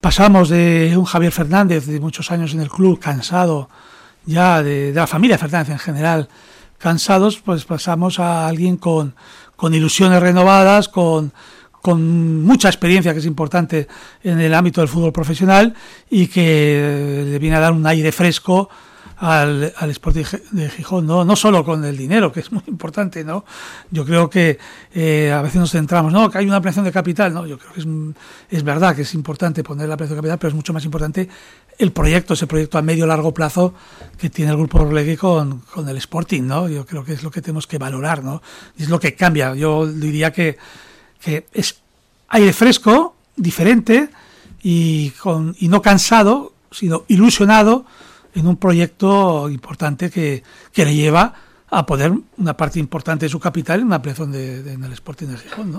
Pasamos de un Javier Fernández de muchos años en el club, cansado ya de, la familia Fernández en general, cansados, pues pasamos a alguien con, ilusiones renovadas, con, con mucha experiencia, que es importante en el ámbito del fútbol profesional, y que le viene a dar un aire fresco al, al Sporting de Gijón, ¿no? no solo con el dinero, que es muy importante, ¿no? Yo creo que eh, a veces nos centramos, no, que hay una ampliación de capital, no, yo creo que es, es verdad que es importante poner la ampliación de capital, pero es mucho más importante el proyecto, ese proyecto a medio largo plazo que tiene el grupo Orlegui con, con el Sporting, ¿no? Yo creo que es lo que tenemos que valorar, ¿no? Y es lo que cambia. Yo diría que, que es aire fresco, diferente y, con, y no cansado, sino ilusionado en un proyecto importante que, que le lleva a poner una parte importante de su capital en una ampliación de, en el Sporting de Gijón, ¿no?